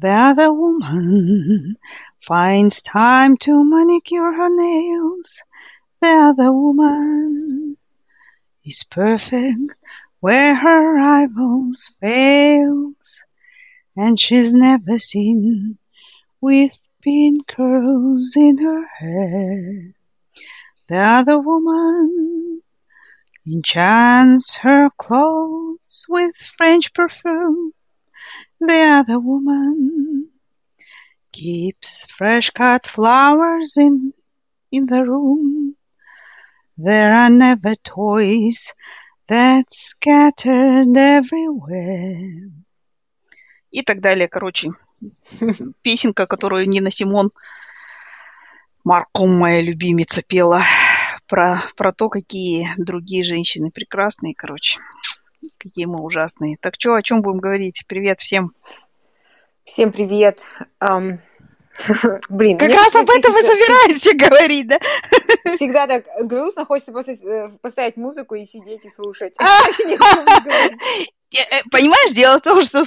The other woman finds time to manicure her nails. The other woman is perfect where her rivals fails. And she's never seen with pink curls in her hair. The other woman enchants her clothes with French perfume. The other woman keeps fresh cut flowers in, in the room. There are never toys that scattered everywhere. И так далее, короче. Песенка, которую Нина Симон, Марком, моя любимица, пела про, про то, какие другие женщины прекрасные, короче. Какие мы ужасные. Так что, о чем будем говорить? Привет всем. Всем привет. Um, блин, как раз об этом и собираемся говорить, да? Всегда так грустно, хочется просто э, поставить музыку и сидеть и слушать. Э, понимаешь, дело в том, что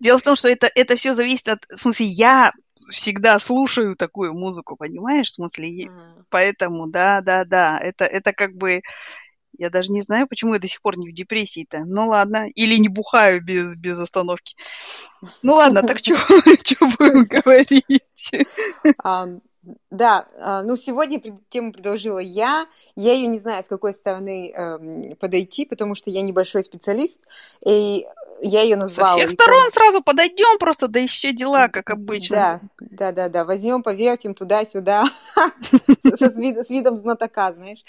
дело в том, что это, это все зависит от. В смысле, я всегда слушаю такую музыку, понимаешь? В смысле, mm. поэтому, да, да, да. Это, это как бы я даже не знаю, почему я до сих пор не в депрессии-то. Ну ладно. Или не бухаю без, без остановки. Ну ладно, так что будем говорить? Да, а, ну сегодня тему предложила я. Я ее не знаю, с какой стороны э, подойти, потому что я небольшой специалист. И я ее назвала. Со всех сторон сразу подойдем, просто да и все дела, как обычно. Да, да, да, да. Возьмем, повертим туда-сюда с видом знатока, знаешь.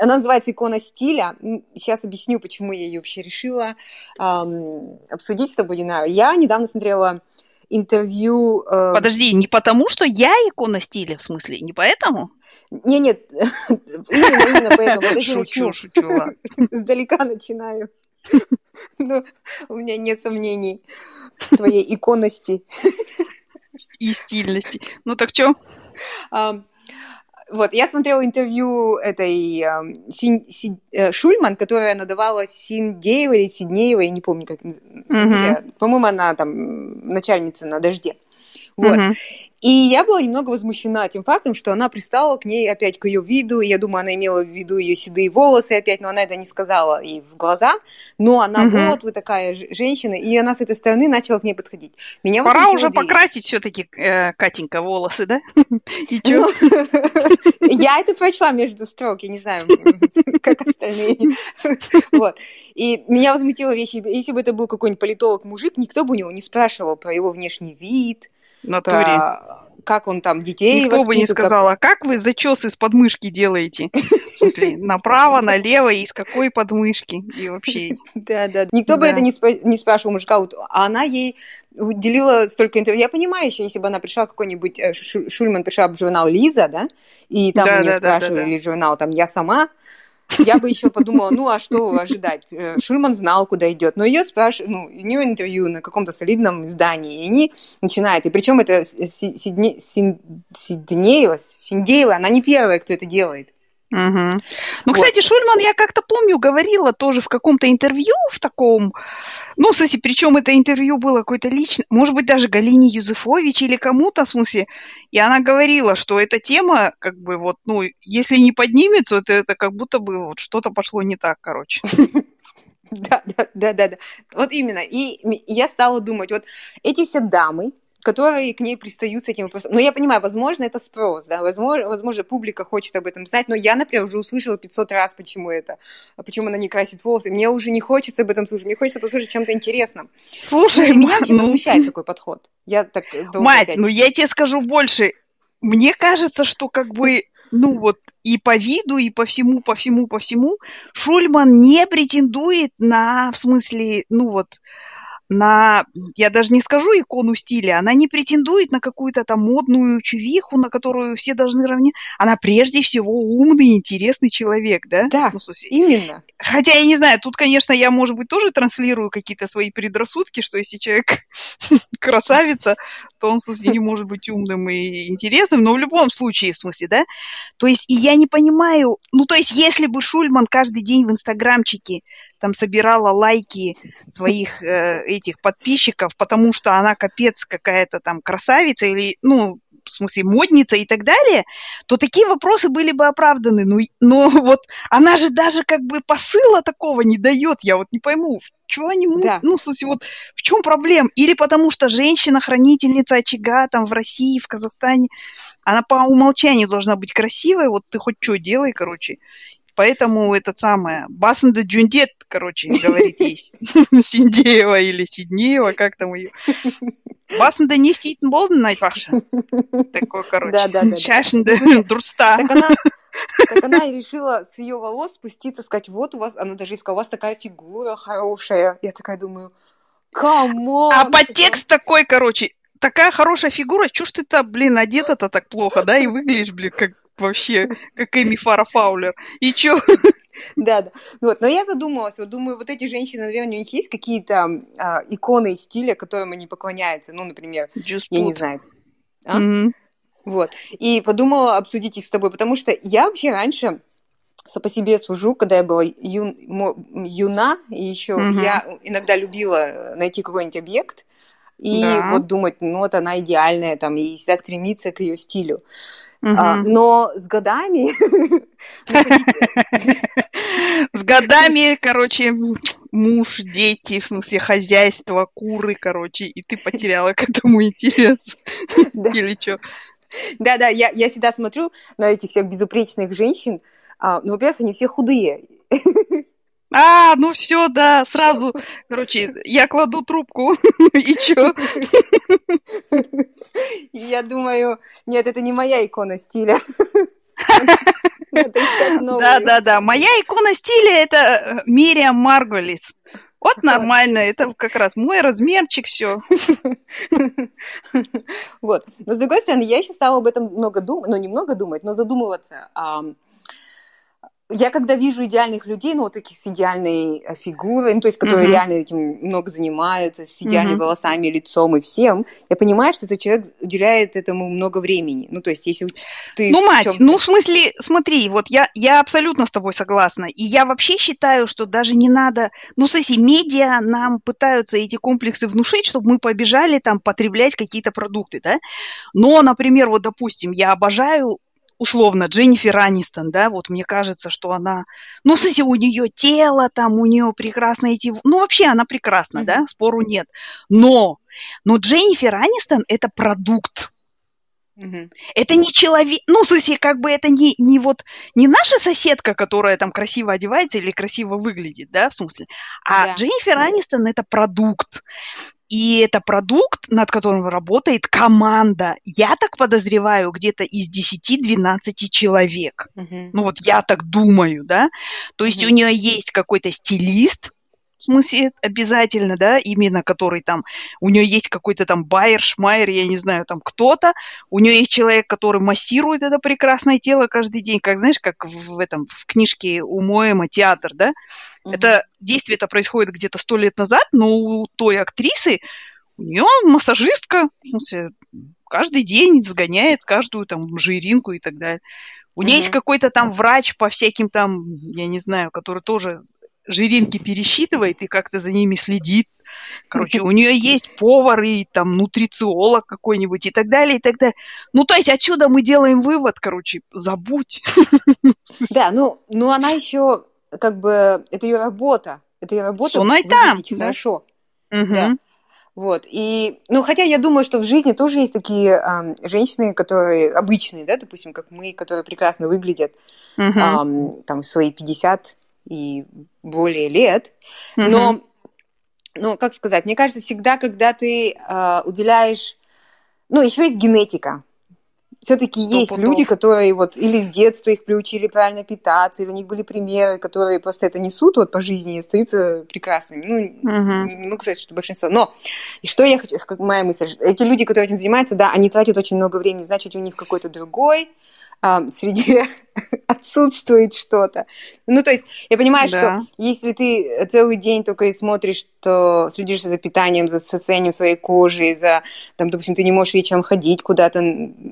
Она называется «Икона стиля». Сейчас объясню, почему я ее вообще решила обсудить с тобой, Дина. Я недавно смотрела интервью... Э... Подожди, не потому, что я икона стиля, в смысле, не поэтому? Не, нет, именно, именно поэтому. шучу, шучу, ладно. Сдалека начинаю. Ну, у меня нет сомнений в твоей иконности. И стильности. Ну так что? Вот, я смотрела интервью этой э, Син, Си, э, Шульман, которая надавала Синдеева или Сиднеева, я не помню, как mm-hmm. По-моему, она там начальница на дожде. Вот. И я была немного возмущена тем фактом, что она пристала к ней опять к ее виду. Я думаю, она имела в виду ее седые волосы опять, но она это не сказала ей в глаза. Но она uh-huh. вот, вы такая женщина, и она с этой стороны начала к ней подходить. Меня Пора уже покрасить все-таки, э, Катенька, волосы, да? И что? Я это прочла между строк, я не знаю, как остальные. Вот. И меня возмутила вещь, если бы это был какой-нибудь политолог-мужик, никто бы у него не спрашивал про его внешний вид, натуре. Про как он там детей Никто бы не сказал, а как вы зачес из подмышки делаете? Направо, налево, из какой подмышки? И вообще... Да, да. Никто бы это не спрашивал мужика, а она ей уделила столько интервью. Я понимаю еще, если бы она пришла какой-нибудь, э, Шульман пришла в журнал Лиза, да, и там у нее спрашивали, или журнал там «Я сама», я бы еще подумала, ну а что ожидать? Э, Шульман знал, куда идет, но ее спрашивают, ну, у нее интервью на каком-то солидном издании, и они начинают, и причем это Сиднеева, Синдеева, она не первая, кто это делает. Угу. Ну, вот. кстати, Шульман, я как-то помню, говорила тоже в каком-то интервью в таком, ну, в смысле, причем это интервью было какое-то личное, может быть, даже Галине Юзефович или кому-то, в смысле, и она говорила, что эта тема, как бы, вот, ну, если не поднимется, то это как будто бы вот что-то пошло не так, короче. Да, да, да, да, да. Вот именно. И я стала думать, вот эти все дамы, которые к ней пристают с этим вопросом. Но я понимаю, возможно, это спрос, да, возможно, возможно, публика хочет об этом знать, но я, например, уже услышала 500 раз, почему это, почему она не красит волосы. Мне уже не хочется об этом слушать, мне хочется послушать чем-то интересном. Слушай, и меня ну... возмущает такой подход. Я так Мать, опять... ну я тебе скажу больше. Мне кажется, что как бы ну вот и по виду, и по всему, по всему, по всему, Шульман не претендует на, в смысле, ну вот, на, я даже не скажу икону стиля, она не претендует на какую-то там модную чувиху, на которую все должны равняться. Она прежде всего умный, интересный человек, да? Да, ну, смысле, именно. Хотя я не знаю, тут, конечно, я, может быть, тоже транслирую какие-то свои предрассудки, что если человек красавица, то он, в смысле, не может быть умным и интересным, но в любом случае, в смысле, да? То есть, и я не понимаю, ну, то есть, если бы Шульман каждый день в Инстаграмчике там собирала лайки своих э, этих подписчиков, потому что она капец какая-то там красавица или, ну, в смысле, модница и так далее, то такие вопросы были бы оправданы. Ну, но вот она же даже как бы посыла такого не дает. Я вот не пойму, чего они... Да. Ну, в смысле, вот в чем проблема? Или потому что женщина-хранительница очага там в России, в Казахстане, она по умолчанию должна быть красивой, вот ты хоть что делай, короче. Поэтому это самое, Басанда Джундет, короче, говорит есть. Синдеева или Сиднеева, как там ее. Басында не істейтін болдың айтпақшы такой короче. Да, да, да, шашыңды дұрыста так она, так она и решила с ее волос спуститься сказать вот у вас она даже искала у вас такая фигура хорошая я такая думаю камон а подтекст такой короче такая хорошая фигура, ж ты-то, блин, одета-то так плохо, да, и выглядишь, блин, как вообще, как Эми Фара Фаулер. И чё? Да, да. Вот. Но я задумалась, вот думаю, вот эти женщины, наверное, у них есть какие-то а, иконы стиля, которым они поклоняются. Ну, например, Just я не знаю. А? Mm-hmm. Вот. И подумала обсудить их с тобой, потому что я вообще раньше по себе сужу, когда я была ю, юна, и еще mm-hmm. я иногда любила найти какой-нибудь объект, и да. вот думать, ну вот она идеальная, там, и всегда стремиться к ее стилю. Угу. А, но с годами... С годами, короче, муж, дети, в смысле хозяйство, куры, короче, и ты потеряла к этому интерес. Или что? Да-да, я, я всегда смотрю на этих всех безупречных женщин. А, ну, во-первых, они все худые. А, ну все, да, сразу, короче, я кладу трубку, и чё? Я думаю, нет, это не моя икона стиля. Да, да, да. Моя икона стиля это э, Мириам Марголис. Вот нормально, это как раз мой размерчик, все. Вот. Но с другой стороны, я еще стала об этом много думать, ну, немного думать, но задумываться я когда вижу идеальных людей, ну, вот таких с идеальной э, фигурой, ну, то есть, которые mm-hmm. реально этим много занимаются, с идеальными mm-hmm. волосами, лицом и всем, я понимаю, что этот человек уделяет этому много времени. Ну, то есть, если ты... Ну, мать, ну, в смысле, смотри, вот я, я абсолютно с тобой согласна. И я вообще считаю, что даже не надо... Ну, смотри, медиа нам пытаются эти комплексы внушить, чтобы мы побежали там потреблять какие-то продукты, да? Но, например, вот, допустим, я обожаю условно, Дженнифер Анистон, да, вот мне кажется, что она, ну, кстати, у нее тело там, у нее прекрасно эти, ну, вообще она прекрасна, mm-hmm. да, спору нет. Но, но Дженнифер Анистон – это продукт, Угу. Это не человек, ну, в смысле, как бы это не, не вот, не наша соседка, которая там красиво одевается или красиво выглядит, да, в смысле, а да. Дженнифер Анистон это продукт. И это продукт, над которым работает команда. Я так подозреваю, где-то из 10-12 человек. Uh-huh. Ну вот я так думаю, да. То есть uh-huh. у нее есть какой-то стилист, в смысле, обязательно, да, именно который там, у нее есть какой-то там Байер, Шмайер, я не знаю, там кто-то, у нее есть человек, который массирует это прекрасное тело каждый день, как, знаешь, как в этом, в книжке у Моэма театр, да, mm-hmm. это действие это происходит где-то сто лет назад, но у той актрисы, у нее массажистка, в смысле, каждый день сгоняет каждую там жиринку и так далее. У нее mm-hmm. есть какой-то там врач по всяким там, я не знаю, который тоже жиринки пересчитывает и как-то за ними следит. Короче, у нее есть повар и там нутрициолог какой-нибудь и так далее, и так далее. Ну, то есть отсюда мы делаем вывод, короче, забудь. Да, ну, ну она еще как бы, это ее работа. Это ее работа выглядеть там, хорошо. Да. Угу. Да. Вот. И, ну, хотя я думаю, что в жизни тоже есть такие э, женщины, которые обычные, да, допустим, как мы, которые прекрасно выглядят, угу. э, там, свои 50 и более лет. Mm-hmm. Но, ну, как сказать, мне кажется, всегда, когда ты э, уделяешь... Ну, еще есть генетика. Все-таки есть путов. люди, которые вот или с детства их приучили правильно питаться, или у них были примеры, которые просто это несут вот по жизни и остаются прекрасными. Ну, uh-huh. не могу сказать, что большинство. Но, и что я хочу, как моя мысль, эти люди, которые этим занимаются, да, они тратят очень много времени, значит, у них какой-то другой а, среди отсутствует что-то. Ну, то есть, я понимаю, да. что если ты целый день только и смотришь, что следишь за питанием, за состоянием своей кожи, за, там, допустим, ты не можешь вечером ходить куда-то,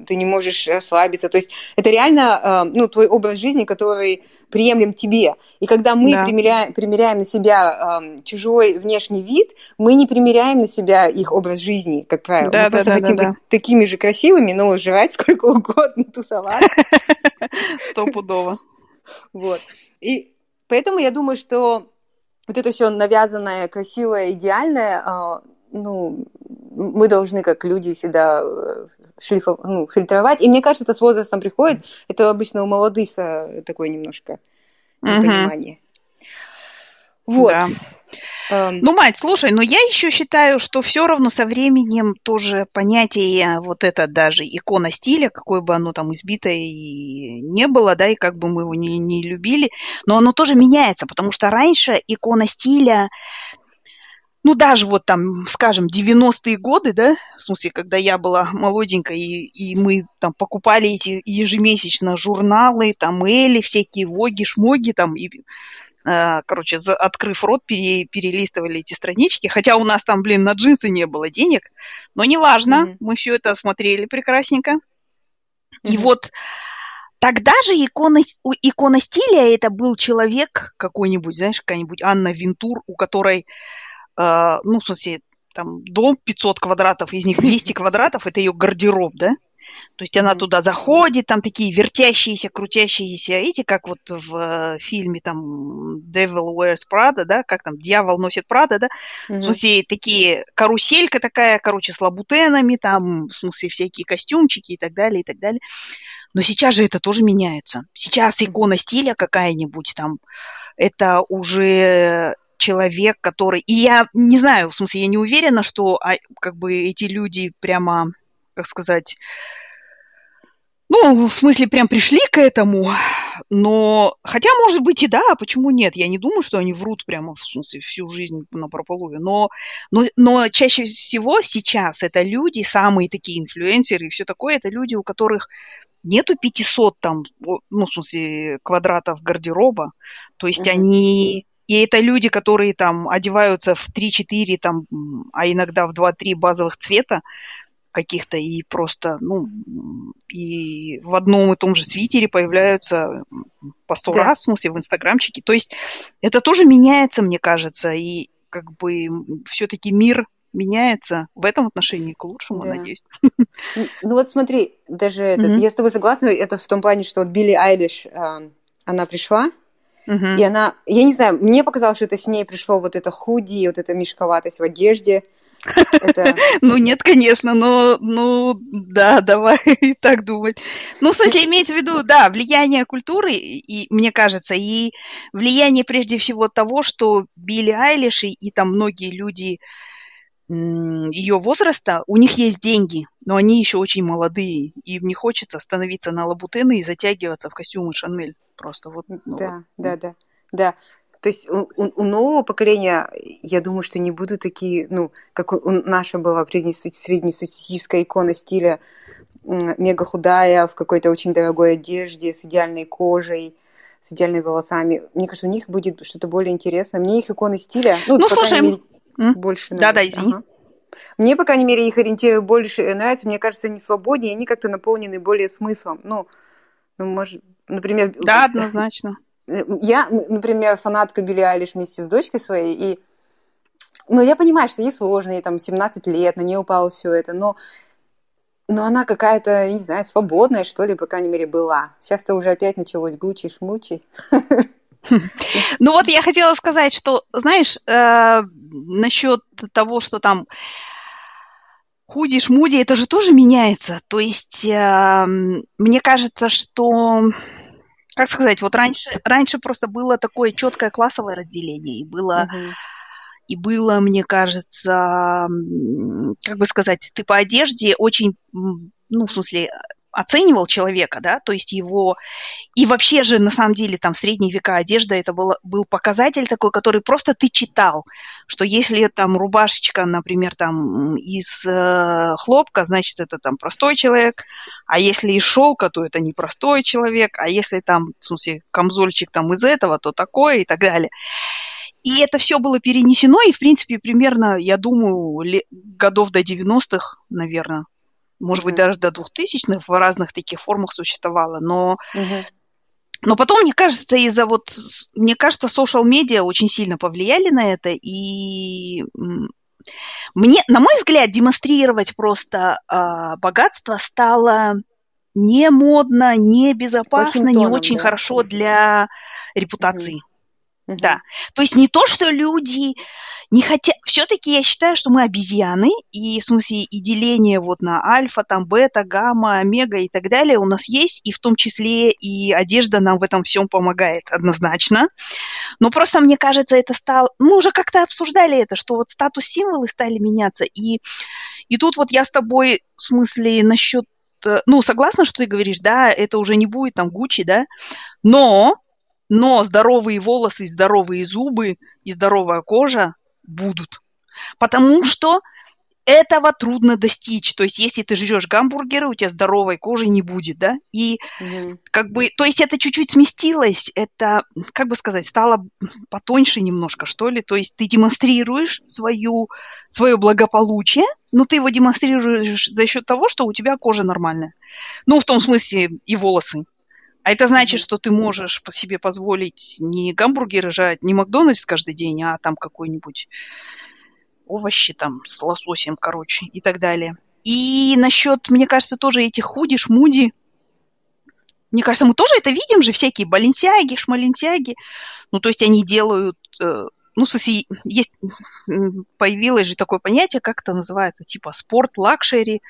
ты не можешь расслабиться, то есть это реально, ну, твой образ жизни, который приемлем тебе. И когда мы да. примеряем, примеряем на себя э, чужой внешний вид, мы не примеряем на себя их образ жизни, как правило. Да, мы да, просто да, хотим да, да. быть такими же красивыми, но жрать сколько угодно, тусовать. Стопудово. Вот. И поэтому я думаю, что вот это все навязанное, красивое, идеальное, э, ну, мы должны как люди всегда э, шлифов, ну, фильтровать. И мне кажется, это с возрастом приходит. Это обычно у молодых э, такое немножко понимание. Вот. Да. Um, ну, мать, слушай, но я еще считаю, что все равно со временем тоже понятие вот это даже икона стиля, какое бы оно там избитое и не было, да, и как бы мы его не, не любили, но оно тоже меняется, потому что раньше икона стиля, ну, даже вот там, скажем, 90-е годы, да, в смысле, когда я была молоденькая, и, и мы там покупали эти ежемесячно журналы, там, Эли, всякие Воги, Шмоги, там, и, э, короче, за, открыв рот, пере, перелистывали эти странички, хотя у нас там, блин, на джинсы не было денег, но неважно, mm-hmm. мы все это смотрели прекрасненько. Mm-hmm. И вот Тогда же икона, икона стиля это был человек какой-нибудь, знаешь, какая-нибудь Анна Винтур, у которой ну, в смысле, там, дом 500 квадратов, из них 200 квадратов – это ее гардероб, да? То есть она туда заходит, там такие вертящиеся, крутящиеся, эти, как вот в э, фильме там Devil Wears Prada, да, как там Дьявол носит Прада, да, mm-hmm. в смысле такие каруселька такая, короче, с лабутенами, там, в смысле всякие костюмчики и так далее, и так далее. Но сейчас же это тоже меняется. Сейчас икона стиля какая-нибудь там, это уже человек, который... И я не знаю, в смысле, я не уверена, что а, как бы эти люди прямо, как сказать, ну, в смысле, прям пришли к этому, но... Хотя, может быть, и да, почему нет? Я не думаю, что они врут прямо, в смысле, всю жизнь на прополую. Но, но, но чаще всего сейчас это люди, самые такие инфлюенсеры и все такое, это люди, у которых нету 500 там, ну, в смысле, квадратов гардероба. То есть mm-hmm. они и это люди, которые там одеваются в 3-4, там, а иногда в 2-3 базовых цвета каких-то, и просто, ну, и в одном и том же свитере появляются по сто да. раз, в смысле, в инстаграмчике. То есть это тоже меняется, мне кажется, и как бы все-таки мир меняется в этом отношении к лучшему, да. надеюсь. Ну вот смотри, даже этот, mm-hmm. я с тобой согласна, это в том плане, что вот Билли Айлиш, э, она пришла, Uh-huh. И она, я не знаю, мне показалось, что это с ней пришло вот это худи, вот эта мешковатость в одежде. Это... Ну, нет, конечно, но, ну, да, давай так думать. Ну, в смысле, имеется в виду, да, влияние культуры, и, мне кажется, и влияние прежде всего того, что Билли Айлиш и, и там многие люди ее возраста, у них есть деньги, но они еще очень молодые, и им не хочется становиться на лабутены и затягиваться в костюмы Шанмель. Просто вот. Ну, да, вот. да, да, да. То есть у, у нового поколения, я думаю, что не будут такие, ну, как у, наша была среднестатистическая икона стиля, мега худая, в какой-то очень дорогой одежде, с идеальной кожей, с идеальными волосами. Мне кажется, у них будет что-то более интересное. Мне их иконы стиля, ну, ну слушай, мере, больше нравится. Да-да, извини. Ага. Мне, по крайней мере, их ориентиры больше нравятся. Мне кажется, они свободнее, они как-то наполнены более смыслом. Ну, ну может, например... Да, однозначно. Я, например, фанатка Билли Айлиш вместе с дочкой своей, и ну, я понимаю, что ей сложно, ей там 17 лет, на нее упало все это, но, но она какая-то, не знаю, свободная, что ли, по крайней мере, была. Сейчас-то уже опять началось гучи-шмучи. Ну вот я хотела сказать, что, знаешь, э, насчет того, что там худи, шмуди, это же тоже меняется. То есть э, мне кажется, что, как сказать, вот раньше, раньше просто было такое четкое классовое разделение, и было, и было, мне кажется, как бы сказать, ты по одежде очень, ну, в смысле, оценивал человека, да, то есть его... И вообще же, на самом деле, там в средние века одежда это был, был показатель такой, который просто ты читал, что если там рубашечка, например, там из э, хлопка, значит, это там простой человек, а если из шелка, то это не простой человек, а если там, в смысле, камзольчик там из этого, то такое и так далее. И это все было перенесено, и, в принципе, примерно, я думаю, годов до 90-х, наверное, может mm-hmm. быть, даже до 2000-х в разных таких формах существовало, но... Mm-hmm. Но потом, мне кажется, из-за вот, мне кажется, социал-медиа очень сильно повлияли на это, и мне, на мой взгляд, демонстрировать просто э, богатство стало не модно, не безопасно, не очень да. хорошо для репутации. Mm-hmm. Да. То есть не то, что люди не хотят... Все-таки я считаю, что мы обезьяны, и в смысле и деление вот на альфа, там бета, гамма, омега и так далее у нас есть, и в том числе и одежда нам в этом всем помогает однозначно. Но просто мне кажется, это стало... Мы уже как-то обсуждали это, что вот статус-символы стали меняться, и, и тут вот я с тобой, в смысле, насчет ну, согласна, что ты говоришь, да, это уже не будет там Гуччи, да, но но здоровые волосы, здоровые зубы и здоровая кожа будут. Потому что этого трудно достичь. То есть, если ты жрешь гамбургеры, у тебя здоровой кожи не будет, да? И mm как бы, то есть это чуть-чуть сместилось, это, как бы сказать, стало потоньше немножко, что ли. То есть ты демонстрируешь свою, свое благополучие, но ты его демонстрируешь за счет того, что у тебя кожа нормальная. Ну, в том смысле и волосы. А это значит, что ты можешь по себе позволить не гамбургеры жрать, не Макдональдс каждый день, а там какой-нибудь овощи там с лососем, короче, и так далее. И насчет, мне кажется, тоже этих худи, шмуди, мне кажется, мы тоже это видим же, всякие баленсиаги, шмалентяги. Ну, то есть они делают, э, ну, в смысле, есть, появилось же такое понятие, как это называется, типа sport, luxury,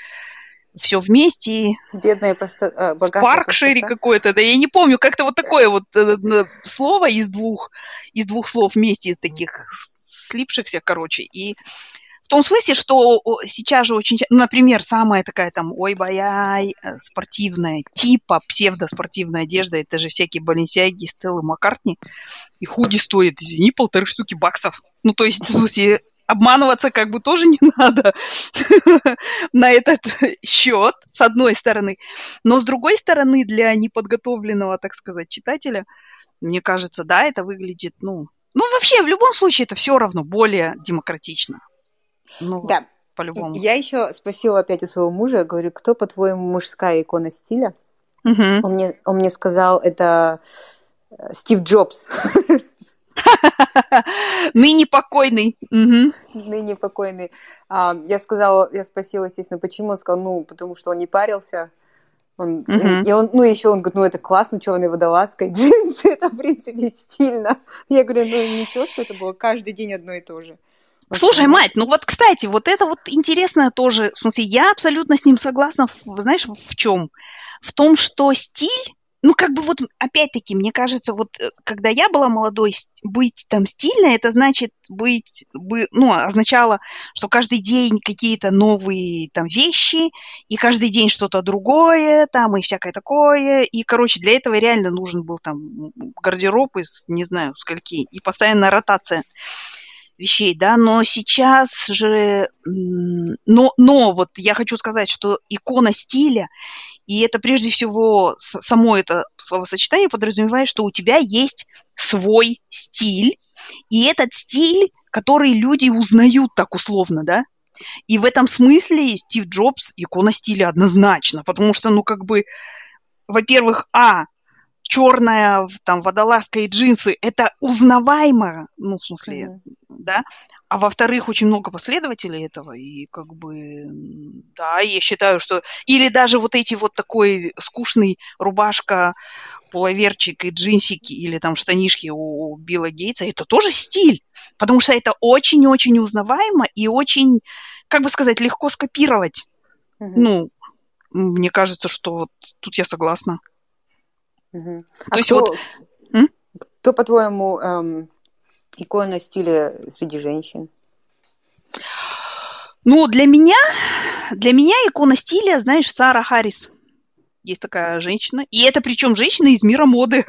все вместе. Бедная поста... а, Спаркшери какой-то, да, я не помню, как-то вот такое вот э, слово из двух, из двух слов вместе, из таких слипшихся, короче, и в том смысле, что сейчас же очень, например, самая такая там ой-бай-ай э, спортивная, типа псевдоспортивная одежда, это же всякие Баленсиаги, Стеллы Маккартни, и худи стоит, извини, полторы штуки баксов. Ну, то есть, в смысле, обманываться как бы тоже не надо на этот счет, с одной стороны. Но с другой стороны, для неподготовленного, так сказать, читателя, мне кажется, да, это выглядит, ну, ну вообще, в любом случае, это все равно более демократично. Ну, да. По-любому. Я еще спросила опять у своего мужа, говорю, кто, по-твоему, мужская икона стиля? Угу. Он, мне, он мне сказал, это э, Стив Джобс. Ныне покойный. Ныне покойный. А, я сказала, я спросила, естественно, почему. Он сказал, ну, потому что он не парился. Он, uh-huh. и он, ну, еще он говорит, ну, это классно, черная водолазка, джинсы, это, в принципе, стильно. Я говорю, ну, ничего, что это было каждый день одно и то же. Слушай, мать, ну вот, кстати, вот это вот интересно тоже, в смысле, я абсолютно с ним согласна, знаешь, в чем? В том, что стиль ну, как бы вот, опять-таки, мне кажется, вот, э, когда я была молодой, быть там стильной, это значит быть, бы, ну, означало, что каждый день какие-то новые там вещи, и каждый день что-то другое, там, и всякое такое, и, короче, для этого реально нужен был там гардероб из, не знаю, скольки, и постоянная ротация вещей, да, но сейчас же, но, но вот я хочу сказать, что икона стиля и это прежде всего само это словосочетание подразумевает, что у тебя есть свой стиль, и этот стиль, который люди узнают так условно, да? И в этом смысле Стив Джобс икона стиля однозначно, потому что, ну, как бы, во-первых, а, черная там водолазка и джинсы, это узнаваемо, ну, в смысле, mm-hmm. да, а во-вторых, очень много последователей этого, и как бы, да, я считаю, что... Или даже вот эти вот такой скучный рубашка, пуловерчик и джинсики, или там штанишки у Билла Гейтса, это тоже стиль, потому что это очень-очень узнаваемо и очень, как бы сказать, легко скопировать. Угу. Ну, мне кажется, что вот тут я согласна. Угу. То а есть кто, вот... Кто, по-твоему, эм, икона стиля среди женщин? Ну, для меня, для меня икона стиля, знаешь, Сара Харрис. есть такая женщина. И это причем женщина из мира моды.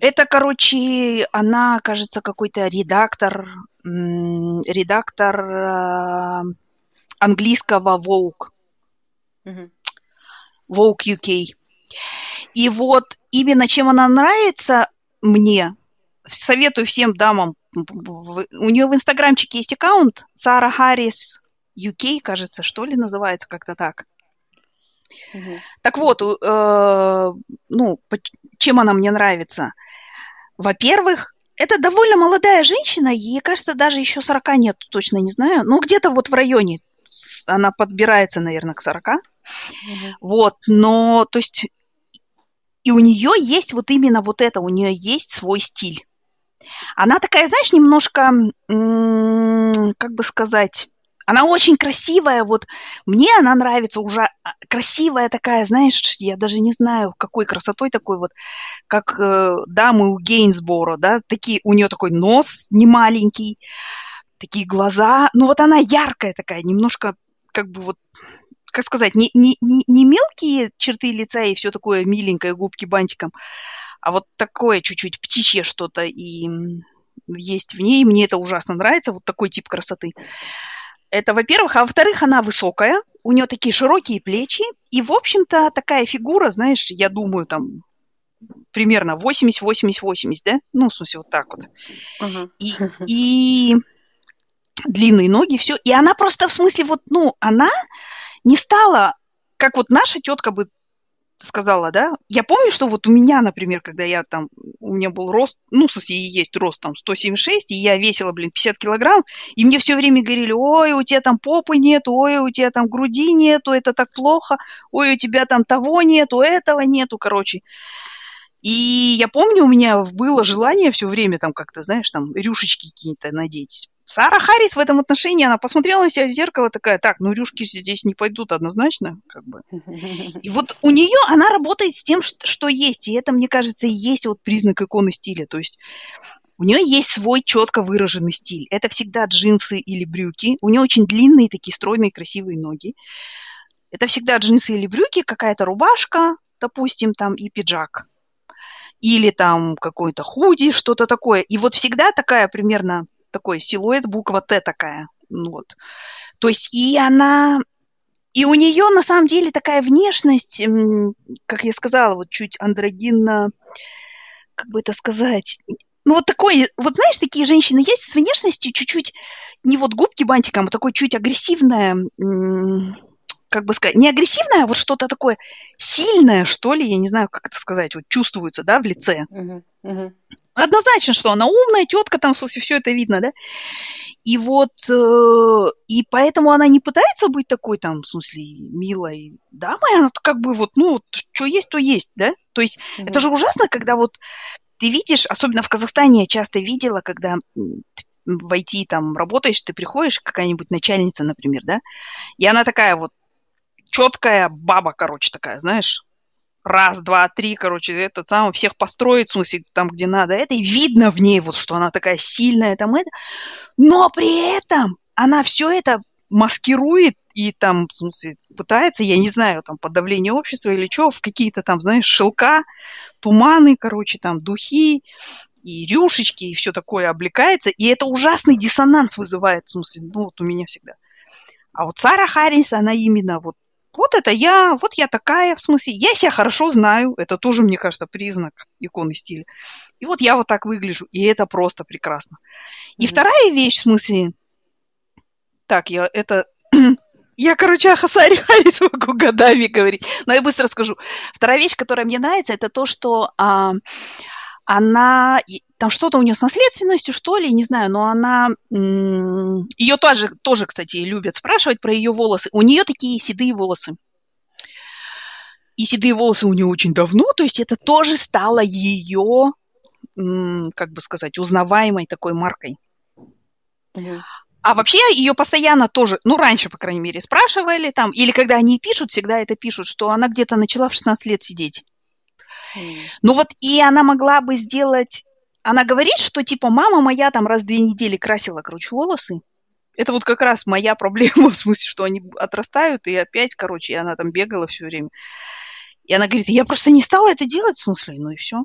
Это, короче, она, кажется, какой-то редактор, редактор а, английского Vogue. Vogue UK. И вот именно чем она нравится мне, советую всем дамам, у нее в инстаграмчике есть аккаунт Сара Харрис UK, кажется, что ли, называется как-то так. Угу. Так вот, э, ну, чем она мне нравится? Во-первых, это довольно молодая женщина, ей, кажется, даже еще 40 нет, точно не знаю. Ну, где-то вот в районе. Она подбирается, наверное, к 40. Угу. Вот, но, то есть, и у нее есть вот именно вот это, у нее есть свой стиль. Она такая, знаешь, немножко, как бы сказать, она очень красивая, вот мне она нравится уже а, красивая такая, знаешь, я даже не знаю, какой красотой такой вот, как э, дамы у Гейнсборо, да, такие, у нее такой нос не маленький, такие глаза, ну вот она яркая такая, немножко как бы вот как сказать, не, не, не, не мелкие черты лица и все такое миленькое, губки бантиком, а вот такое чуть-чуть птичье что-то и есть в ней. Мне это ужасно нравится, вот такой тип красоты. Это, во-первых. А во-вторых, она высокая, у нее такие широкие плечи, и, в общем-то, такая фигура, знаешь, я думаю, там, примерно 80-80-80, да? Ну, в смысле, вот так вот. Uh-huh. И, и длинные ноги, все. И она просто, в смысле, вот, ну, она не стала, как вот наша тетка бы сказала, да, я помню, что вот у меня, например, когда я там, у меня был рост, ну, в и есть рост там 176, и я весила, блин, 50 килограмм, и мне все время говорили, ой, у тебя там попы нету, ой, у тебя там груди нету, это так плохо, ой, у тебя там того нету, этого нету, короче. И я помню, у меня было желание все время там как-то, знаешь, там рюшечки какие-то надеть. Сара Харрис в этом отношении, она посмотрела на себя в зеркало, такая, так, ну рюшки здесь не пойдут однозначно, как бы. И вот у нее она работает с тем, что есть, и это, мне кажется, и есть вот признак иконы стиля, то есть у нее есть свой четко выраженный стиль. Это всегда джинсы или брюки. У нее очень длинные такие стройные красивые ноги. Это всегда джинсы или брюки, какая-то рубашка, допустим, там и пиджак или там какой-то худи, что-то такое. И вот всегда такая примерно такой силуэт, буква Т такая. Ну вот. То есть и она... И у нее на самом деле такая внешность, как я сказала, вот чуть андрогинно, как бы это сказать, ну вот такой, вот знаешь, такие женщины есть с внешностью чуть-чуть, не вот губки бантиком, а такой чуть агрессивная, как бы сказать, не агрессивное, а вот что-то такое сильное, что ли, я не знаю, как это сказать, вот чувствуется, да, в лице. Uh-huh, uh-huh. Однозначно, что она умная, тетка, там, в смысле, все это видно, да? И вот, э, и поэтому она не пытается быть такой, там, в смысле, милой дамой, она как бы вот, ну, что есть, то есть, да? То есть uh-huh. это же ужасно, когда вот ты видишь, особенно в Казахстане я часто видела, когда в IT там работаешь, ты приходишь, какая-нибудь начальница, например, да, и она такая вот четкая баба, короче, такая, знаешь. Раз, два, три, короче, этот самый, всех построит, в смысле, там, где надо. Это и видно в ней, вот, что она такая сильная, там, это. Но при этом она все это маскирует и там, в смысле, пытается, я не знаю, там, подавление общества или что, в какие-то там, знаешь, шелка, туманы, короче, там, духи, и рюшечки, и все такое облекается, и это ужасный диссонанс вызывает, в смысле, ну, вот у меня всегда. А вот Сара Харрис, она именно вот вот это я, вот я такая, в смысле, я себя хорошо знаю, это тоже, мне кажется, признак иконы стиля. И вот я вот так выгляжу, и это просто прекрасно. И mm-hmm. вторая вещь, в смысле, так, я это, я, короче, о Хасаре Харрис могу годами говорить, но я быстро скажу. Вторая вещь, которая мне нравится, это то, что а, она, там что-то у нее с наследственностью, что ли, не знаю, но она, ее тоже, тоже, кстати, любят спрашивать про ее волосы. У нее такие седые волосы. И седые волосы у нее очень давно, то есть это тоже стало ее, как бы сказать, узнаваемой такой маркой. А вообще ее постоянно тоже, ну, раньше, по крайней мере, спрашивали там, или когда они пишут, всегда это пишут, что она где-то начала в 16 лет сидеть. Ну вот и она могла бы сделать... Она говорит, что типа мама моя там раз в две недели красила, короче, волосы. Это вот как раз моя проблема, в смысле, что они отрастают, и опять, короче, и она там бегала все время. И она говорит, я просто не стала это делать, в смысле, ну и все.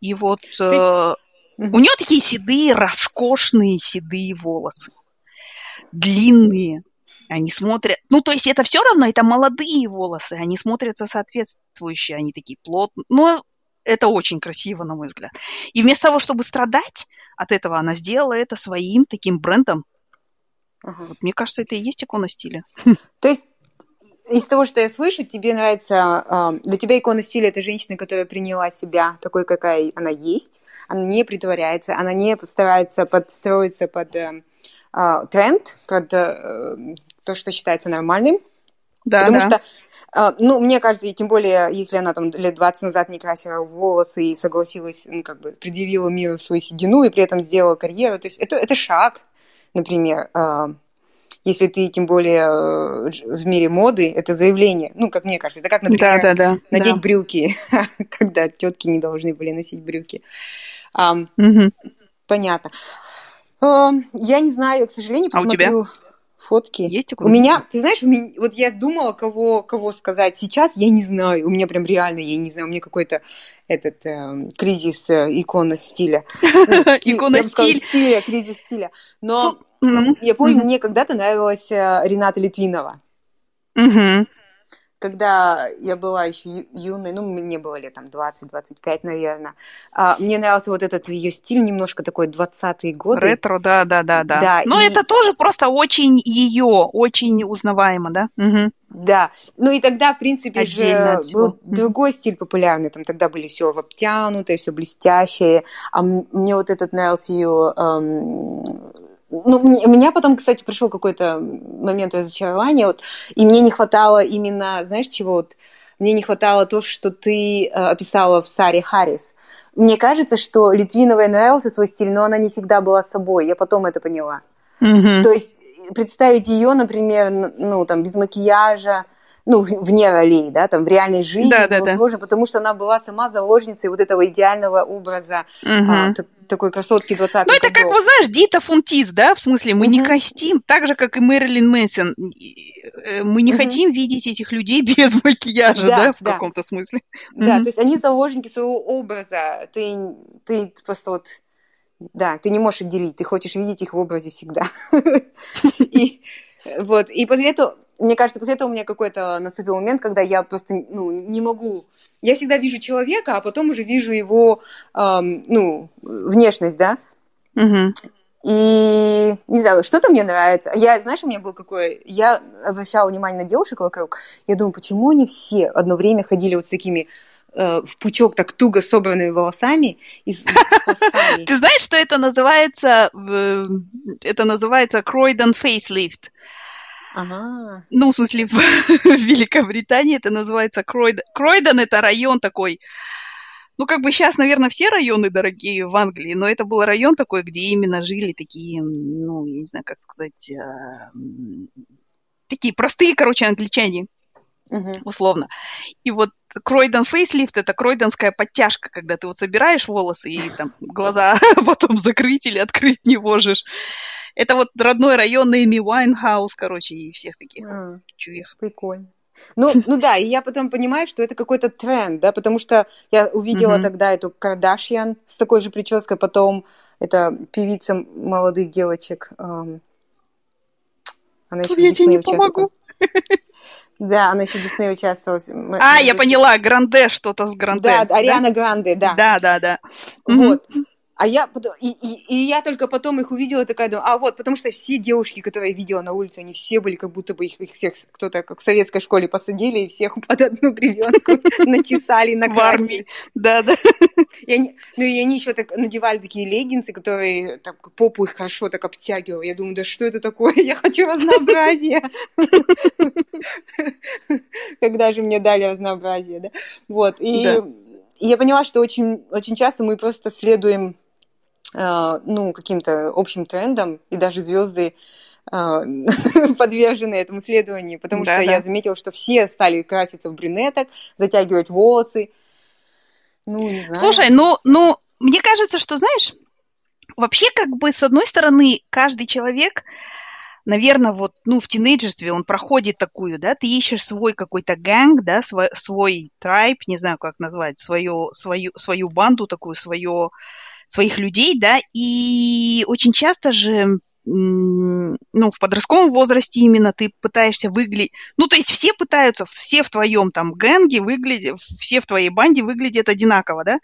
И вот есть... э, у нее такие седые, роскошные седые волосы. Длинные. Они смотрят... Ну, то есть это все равно, это молодые волосы. Они смотрятся соответствующие, они такие плотные. Но это очень красиво, на мой взгляд. И вместо того, чтобы страдать от этого, она сделала это своим таким брендом. Ага. Вот, мне кажется, это и есть икона стиля. То есть из того, что я слышу, тебе нравится, а, для тебя икона стиля это женщина, которая приняла себя такой, какая она есть, она не притворяется, она не старается подстроиться под э, э, тренд, под э, то, что считается нормальным. Да, Потому да. что а, ну, мне кажется, и тем более, если она там лет 20 назад не красила волосы и согласилась, ну, как бы предъявила миру свою седину и при этом сделала карьеру, то есть это, это шаг, например, а, если ты тем более э, в мире моды, это заявление. Ну, как мне кажется, это как, например, да, да, да, надеть да. брюки, когда тетки не должны были носить брюки. Понятно. Я не знаю, к сожалению, посмотрю. А у тебя? Фотки. Есть у меня, ты знаешь, у меня, вот я думала, кого, кого сказать. Сейчас я не знаю. У меня прям реально, я не знаю, у меня какой-то этот э, кризис э, икона стиля. Икона стиля, кризис стиля. Но ну, я помню, мне когда-то нравилась э, Рената Литвинова когда я была еще юной, ну, мне было лет там 20-25, наверное, а, мне нравился вот этот ее стиль, немножко такой 20-е годы. Ретро, да, да, да, да. да Но и... это тоже просто очень ее, очень узнаваемо, да? Угу. Да, ну и тогда, в принципе, Отдельно же был другой стиль популярный, там тогда были все обтянутые, все блестящее, а мне вот этот нравился ее эм, ну, у меня потом, кстати, пришел какой-то момент разочарования, вот, и мне не хватало именно, знаешь, чего вот, мне не хватало то, что ты э, описала в Саре Харрис. Мне кажется, что Литвиновой нравился свой стиль, но она не всегда была собой. Я потом это поняла. Mm-hmm. То есть представить ее, например, ну там без макияжа, ну, вне ролей, да, там в реальной жизни да, было да, сложно, да. потому что она была сама заложницей вот этого идеального образа угу. а, такой красотки 20 Ну, это годов. как, вот знаешь, Дита Фунтис, да, в смысле, мы угу. не хотим, так же, как и Мэрилин Мэнсон, э, мы не угу. хотим видеть этих людей без макияжа, да, да в да. каком-то смысле. Да, угу. то есть они заложники своего образа, ты, ты просто вот да, ты не можешь отделить, ты хочешь видеть их в образе всегда. И вот, и после этого мне кажется, после этого у меня какой-то наступил момент, когда я просто ну, не могу... Я всегда вижу человека, а потом уже вижу его, эм, ну, внешность, да? Угу. И не знаю, что-то мне нравится. Я, знаешь, у меня был какой... Я обращала внимание на девушек вокруг. Я думаю, почему они все одно время ходили вот с такими э, в пучок так туго собранными волосами и с, Ты знаешь, что это называется? Это называется Croydon facelift. Ага. Ну, в смысле, в, в Великобритании это называется Кройден. Кройден это район такой, ну, как бы сейчас, наверное, все районы дорогие в Англии, но это был район такой, где именно жили такие, ну, я не знаю, как сказать, э, такие простые, короче, англичане, uh-huh. условно. И вот Кройден фейслифт – это кройденская подтяжка, когда ты вот собираешь волосы и там глаза потом закрыть или открыть не можешь. Это вот родной район Эми Уайнхаус, короче, и всех таких а, чуих. Прикольно. Ну, ну да, и я потом понимаю, что это какой-то тренд, да, потому что я увидела mm-hmm. тогда эту Кардашьян с такой же прической, потом это певица молодых девочек. Эм, она еще я тебе не помогу. Да, она еще Дисней участвовала. а, я поняла, Гранде что-то с Гранде. Да, Ариана Гранде, да. Да, да, да. Вот. А я, и, и, и я только потом их увидела, такая думаю, а вот, потому что все девушки, которые я видела на улице, они все были, как будто бы их, их всех кто-то как в советской школе посадили и всех под одну гребенку начесали на армии. Да, да. Ну и они еще так надевали такие леггинсы, которые так попу их хорошо так обтягивали. Я думаю, да что это такое? Я хочу разнообразия. Когда же мне дали разнообразие, да? Вот, и я поняла, что очень, очень часто мы просто следуем ну, каким-то общим трендам, и даже звезды э, подвержены этому исследованию, потому да, что да. я заметила, что все стали краситься в брюнеток, затягивать волосы. Ну, не знаю. Слушай, ну, ну, мне кажется, что, знаешь, вообще, как бы, с одной стороны, каждый человек наверное, вот, ну, в тинейджерстве он проходит такую, да, ты ищешь свой какой-то гэнг, да, свой, свой трайб, не знаю, как назвать, свою, свою, свою банду такую, свое, своих людей, да, и очень часто же ну, в подростковом возрасте именно ты пытаешься выглядеть... Ну, то есть все пытаются, все в твоем там гэнге выглядят, все в твоей банде выглядят одинаково, да?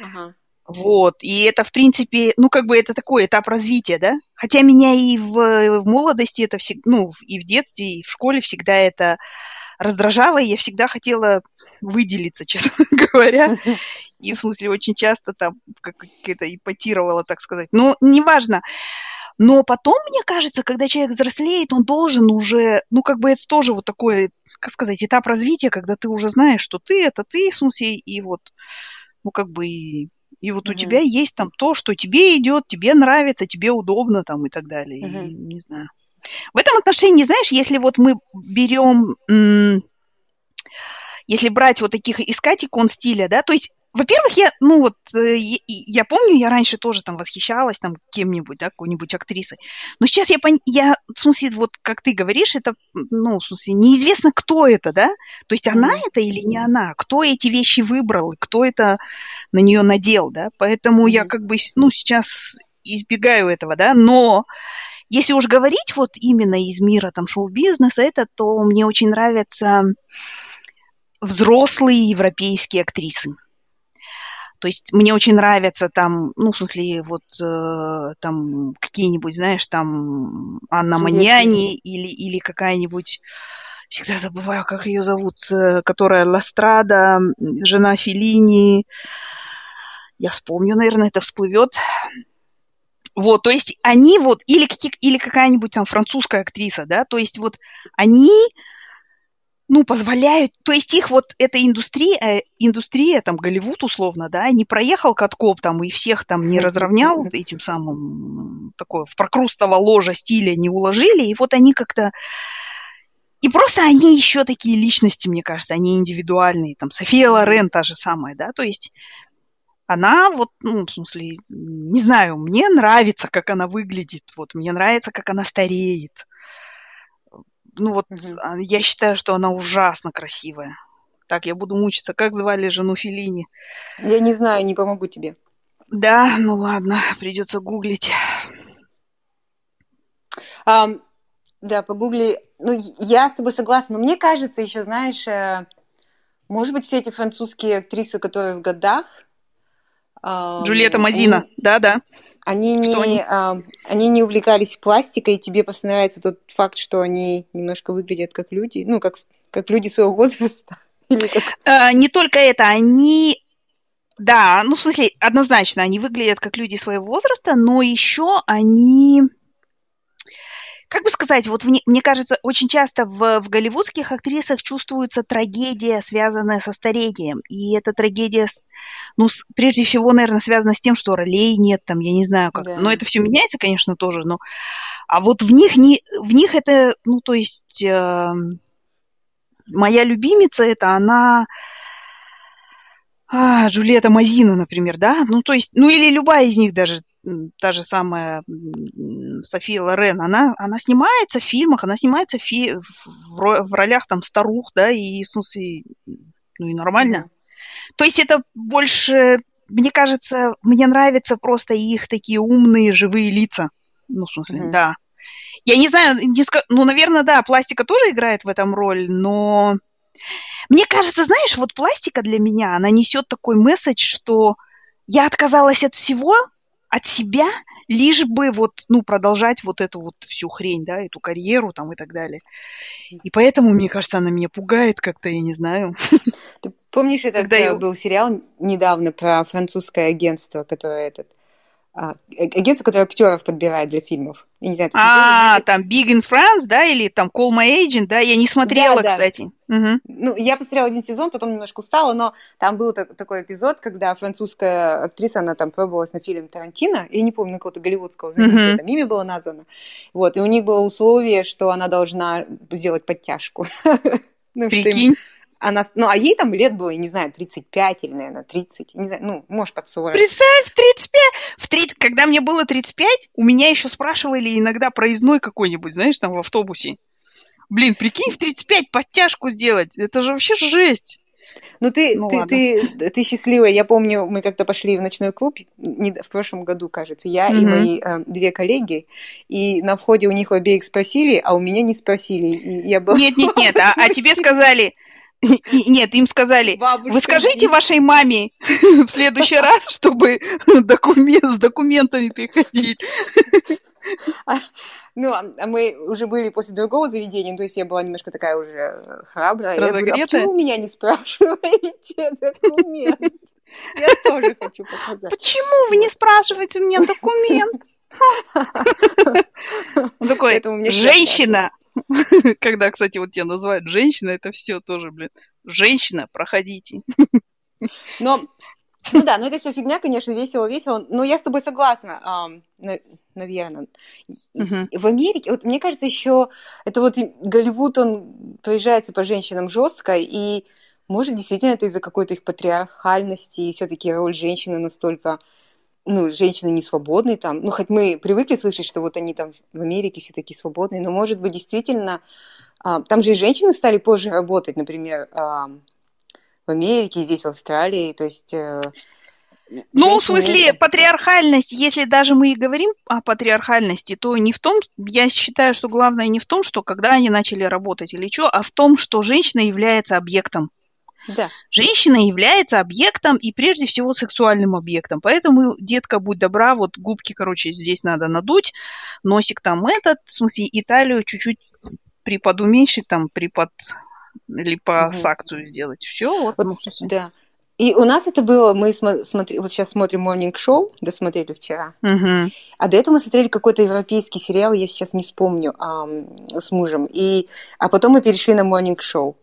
Ага. Вот, и это, в принципе, ну, как бы это такой этап развития, да? Хотя меня и в, в молодости это всегда, ну, и в детстве, и в школе всегда это раздражало, и я всегда хотела выделиться, честно говоря. И, в смысле, очень часто там как-то ипотировала, так сказать. Но неважно. Но потом, мне кажется, когда человек взрослеет, он должен уже, ну, как бы это тоже вот такой, как сказать, этап развития, когда ты уже знаешь, что ты – это ты, в смысле, и вот, ну, как бы и и вот mm-hmm. у тебя есть там то, что тебе идет, тебе нравится, тебе удобно там и так далее. Mm-hmm. И, не знаю. В этом отношении, знаешь, если вот мы берем, если брать вот таких искать икон стиля, да, то есть во-первых, я, ну вот, э, я помню, я раньше тоже там восхищалась там кем-нибудь, да, какой-нибудь актрисой. Но сейчас я, пон... я, в смысле, вот как ты говоришь, это, ну, в смысле, неизвестно, кто это, да? То есть она это или не она? Кто эти вещи выбрал? Кто это на нее надел, да? Поэтому я как бы, ну, сейчас избегаю этого, да, но если уж говорить вот именно из мира там шоу-бизнеса, это, то мне очень нравятся взрослые европейские актрисы. То есть мне очень нравятся там, ну, в смысле, вот э, там какие-нибудь, знаешь, там Анна Маньяни или, или какая-нибудь всегда забываю, как ее зовут, э, которая Ластрада, жена Филини. Я вспомню, наверное, это всплывет. Вот, то есть они вот, или, или какая-нибудь там французская актриса, да, то есть вот они ну, позволяют, то есть их вот эта индустрия, э, индустрия, там, Голливуд условно, да, не проехал каткоп там и всех там не разровнял этим самым, такое, в прокрустово ложе стиля не уложили, и вот они как-то, и просто они еще такие личности, мне кажется, они индивидуальные, там, София Лорен та же самая, да, то есть она вот, ну, в смысле, не знаю, мне нравится, как она выглядит, вот, мне нравится, как она стареет, ну вот угу. я считаю, что она ужасно красивая. Так, я буду мучиться. Как звали жену Филини? Я не знаю, не помогу тебе. Да, ну ладно, придется гуглить. Um, да, погугли. Ну, я с тобой согласна, но мне кажется, еще, знаешь, э, может быть, все эти французские актрисы, которые в годах... Джульетта Мазина, да-да. Они не, они? А, они не увлекались пластикой, и тебе просто нравится тот факт, что они немножко выглядят как люди, ну, как, как люди своего возраста. Как... а, не только это, они да, ну, в смысле, однозначно, они выглядят как люди своего возраста, но еще они как бы сказать, вот мне, мне кажется, очень часто в, в голливудских актрисах чувствуется трагедия, связанная со старением. И эта трагедия, ну, с, прежде всего, наверное, связана с тем, что ролей нет, там, я не знаю как. Да. Но это все меняется, конечно, тоже, но... А вот в них, не, в них это, ну, то есть... Э, моя любимица, это она... А, Джульетта Мазина, например, да? Ну, то есть, ну, или любая из них даже, та же самая София Лорен, она, она снимается в фильмах, она снимается в, фи- в, в ролях там старух, да, и, смысле, ну и нормально. Mm-hmm. То есть это больше, мне кажется, мне нравятся просто их такие умные, живые лица. Ну, в смысле, mm-hmm. да. Я не знаю, не ска... ну, наверное, да, пластика тоже играет в этом роль, но мне кажется, знаешь, вот пластика для меня, она несет такой месседж, что я отказалась от всего, от себя, лишь бы вот, ну, продолжать вот эту вот всю хрень, да, эту карьеру там и так далее. И поэтому, мне кажется, она меня пугает как-то, я не знаю. Ты помнишь, этот Когда я... был сериал недавно про французское агентство, которое этот агентство, которое актеров подбирает для фильмов. Я не знаю, а, там Big in France, да, или там Call My Agent, да, я не смотрела, да, да. кстати. Угу. Ну, я посмотрела один сезон, потом немножко устала, но там был так, такой эпизод, когда французская актриса, она там пробовалась на фильм Тарантино, я не помню, какого-то голливудского знаменитого, угу. там имя было названо, вот, и у них было условие, что она должна сделать подтяжку. ну, Прикинь. Она, ну, а ей там лет было, я не знаю, 35 или, наверное, 30, не знаю, ну, может, под 40. Представь, 35, в 30, когда мне было 35, у меня еще спрашивали иногда проездной какой-нибудь, знаешь, там в автобусе. Блин, прикинь, в 35 подтяжку сделать, это же вообще жесть. Ну, ты, ну, ты, ты, ты счастливая. Я помню, мы как-то пошли в ночной клуб не, в прошлом году, кажется, я mm-hmm. и мои э, две коллеги, и на входе у них обеих спросили, а у меня не спросили. И я была... Нет, нет, нет, а, а тебе сказали, нет, им сказали, Бабушка, вы скажите вашей маме в следующий раз, чтобы документ, с документами приходить. А, ну, а, а мы уже были после другого заведения, то есть я была немножко такая уже храбрая. Я говорю, а почему меня не спрашиваете документ? Я тоже хочу показать. Почему вы не спрашиваете у меня документ? Такой, женщина, Когда, кстати, вот тебя называют женщина, это все тоже, блин. Женщина, проходите. Но, ну да, ну это все фигня, конечно, весело-весело. Но я с тобой согласна, наверное. В Америке, вот мне кажется, еще это вот Голливуд, он проезжается по женщинам жестко, и может, действительно, это из-за какой-то их патриархальности, и все-таки роль женщины настолько ну, женщины не свободны там. Ну, хоть мы привыкли слышать, что вот они там в Америке все такие свободные, но, может быть, действительно, а, там же и женщины стали позже работать, например, а, в Америке, здесь, в Австралии, то есть... Э, ну, в смысле, патриархальность, если даже мы и говорим о патриархальности, то не в том, я считаю, что главное не в том, что когда они начали работать или что, а в том, что женщина является объектом. Да. Женщина является объектом и прежде всего сексуальным объектом. Поэтому, детка, будь добра, вот губки, короче, здесь надо надуть, носик там этот, в смысле, Италию чуть-чуть приподуменьшить, там, припод липосакцию угу. сделать. Все, вот. вот да. И у нас это было, мы смотри, вот сейчас смотрим Morning Show, досмотрели вчера, угу. а до этого мы смотрели какой-то европейский сериал, я сейчас не вспомню, а, с мужем, и, а потом мы перешли на Morning Show.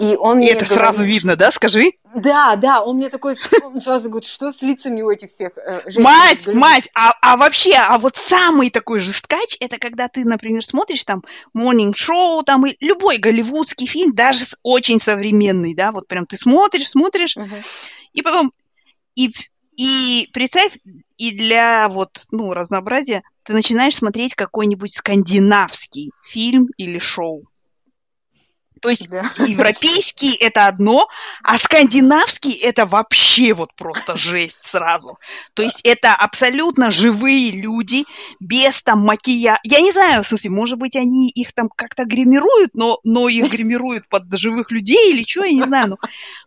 И он и это говорит, сразу видно, да, скажи? Да, да, он мне такой, он сразу говорит, что с лицами у этих всех э, женщин? Мать, мать, а, а вообще, а вот самый такой жесткач, это когда ты, например, смотришь там Morning Show, там и любой голливудский фильм, даже очень современный, да, вот прям ты смотришь, смотришь, uh-huh. и потом, и, и представь, и для вот, ну, разнообразия, ты начинаешь смотреть какой-нибудь скандинавский фильм или шоу. То есть да. европейский это одно, а скандинавский это вообще вот просто жесть сразу. То есть это абсолютно живые люди, без там макияжа. Я не знаю, в смысле, может быть, они их там как-то гримируют, но, но их гримируют под живых людей или что, я не знаю. Но,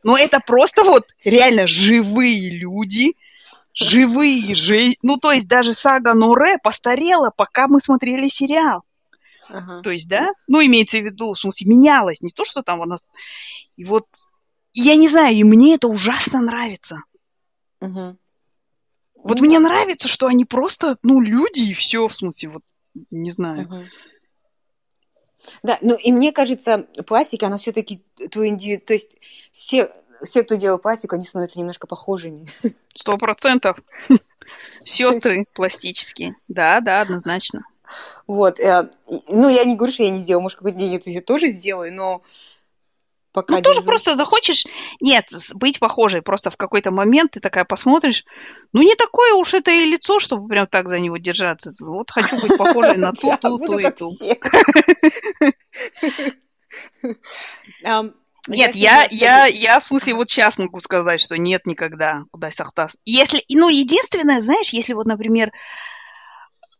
но это просто вот реально живые люди, живые же. Ну, то есть даже сага Норе постарела, пока мы смотрели сериал. Ага. То есть, да? Ну, имеется в виду, в смысле, менялось. Не то, что там у нас... И вот, я не знаю, и мне это ужасно нравится. Угу. Вот ну, мне да. нравится, что они просто, ну, люди, и все, в смысле, вот, не знаю. Угу. Да, ну и мне кажется, пластика, она все-таки твой индивид, то есть все, все, кто делал пластику, они становятся немножко похожими. Сто процентов. Сестры пластические. Да, да, однозначно. Вот. Э, ну, я не говорю, что я не сделаю. Может, какой-то день это я тоже сделаю, но пока... Ну, тоже просто захочешь... Нет, быть похожей. Просто в какой-то момент ты такая посмотришь, ну, не такое уж это и лицо, чтобы прям так за него держаться. Вот хочу быть похожей на ту, ту, ту и ту. Нет, я, я, я, в смысле, вот сейчас могу сказать, что нет никогда, куда сахтас. Если, ну, единственное, знаешь, если вот, например,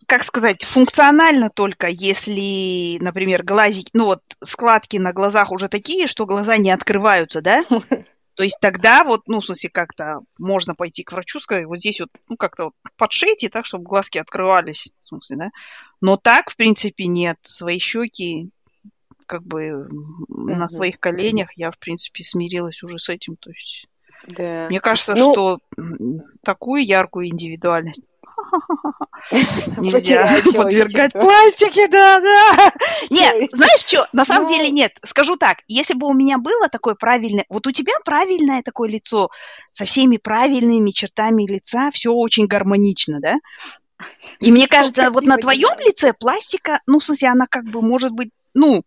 как сказать, функционально только, если, например, глазики, ну вот складки на глазах уже такие, что глаза не открываются, да? То есть тогда вот, ну, в смысле, как-то можно пойти к врачу, сказать, вот здесь вот, ну, как-то вот подшейте так, чтобы глазки открывались, в смысле, да? Но так, в принципе, нет. Свои щеки, как бы, mm-hmm. на своих коленях я, в принципе, смирилась уже с этим, то есть... Да. Мне кажется, ну... что такую яркую индивидуальность Нельзя подвергать пластике, да, да. Нет, знаешь что, на самом деле ну. нет. Скажу так, если бы у меня было такое правильное, вот у тебя правильное такое лицо, со всеми правильными чертами лица, все очень гармонично, да? И мне кажется, вот на твоем лице пластика, ну, в смысле, она как бы может быть, ну,